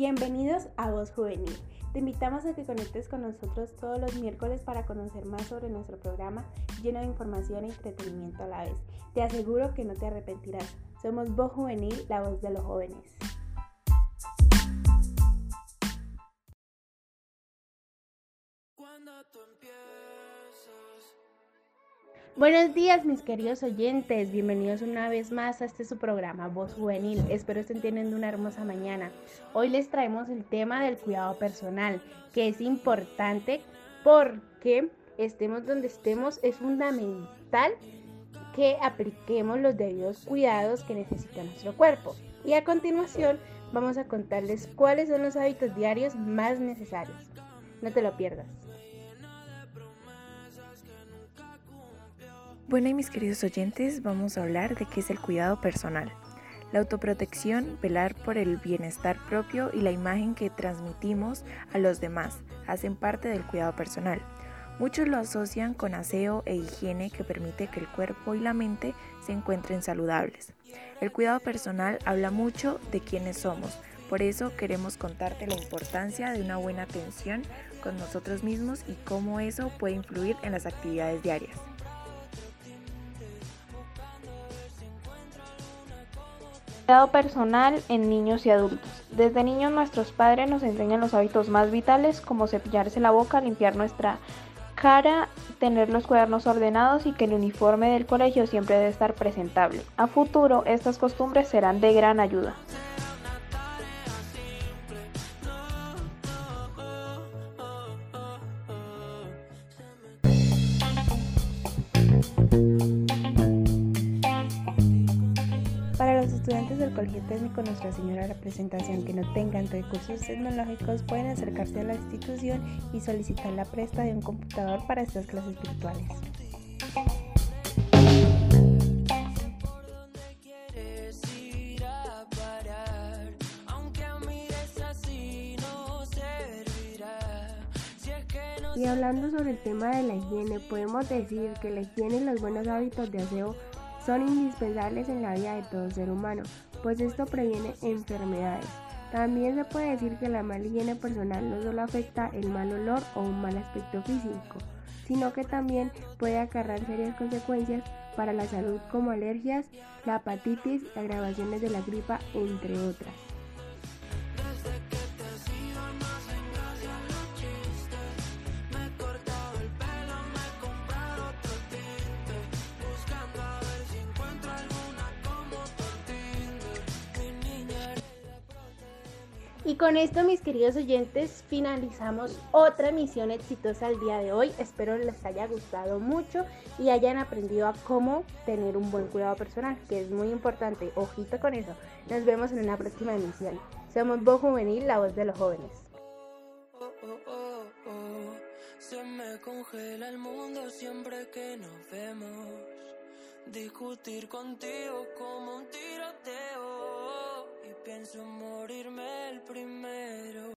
Bienvenidos a Voz Juvenil. Te invitamos a que conectes con nosotros todos los miércoles para conocer más sobre nuestro programa lleno de información y entretenimiento a la vez. Te aseguro que no te arrepentirás. Somos Voz Juvenil, la voz de los jóvenes. Cuando tú Buenos días mis queridos oyentes, bienvenidos una vez más a este su programa Voz Juvenil. Espero estén teniendo una hermosa mañana. Hoy les traemos el tema del cuidado personal, que es importante porque estemos donde estemos, es fundamental que apliquemos los debidos cuidados que necesita nuestro cuerpo. Y a continuación vamos a contarles cuáles son los hábitos diarios más necesarios. No te lo pierdas. Bueno y mis queridos oyentes, vamos a hablar de qué es el cuidado personal. La autoprotección, velar por el bienestar propio y la imagen que transmitimos a los demás hacen parte del cuidado personal. Muchos lo asocian con aseo e higiene que permite que el cuerpo y la mente se encuentren saludables. El cuidado personal habla mucho de quiénes somos, por eso queremos contarte la importancia de una buena atención con nosotros mismos y cómo eso puede influir en las actividades diarias. Personal en niños y adultos. Desde niños nuestros padres nos enseñan los hábitos más vitales como cepillarse la boca, limpiar nuestra cara, tener los cuadernos ordenados y que el uniforme del colegio siempre debe estar presentable. A futuro estas costumbres serán de gran ayuda. Estudiantes del Colegio Técnico Nuestra Señora Representación que no tengan recursos tecnológicos pueden acercarse a la institución y solicitar la presta de un computador para estas clases virtuales. Y hablando sobre el tema de la higiene, podemos decir que la higiene y los buenos hábitos de aseo son indispensables en la vida de todo ser humano, pues esto previene enfermedades. También se puede decir que la mala higiene personal no solo afecta el mal olor o un mal aspecto físico, sino que también puede acarrear serias consecuencias para la salud como alergias, la hepatitis, agravaciones de la gripa, entre otras. Y con esto, mis queridos oyentes, finalizamos otra emisión exitosa el día de hoy. Espero les haya gustado mucho y hayan aprendido a cómo tener un buen cuidado personal, que es muy importante. Ojito con eso. Nos vemos en una próxima emisión. Somos Voz Juvenil, la voz de los jóvenes. Discutir contigo como un tiroteo. Pienso morirme el primero.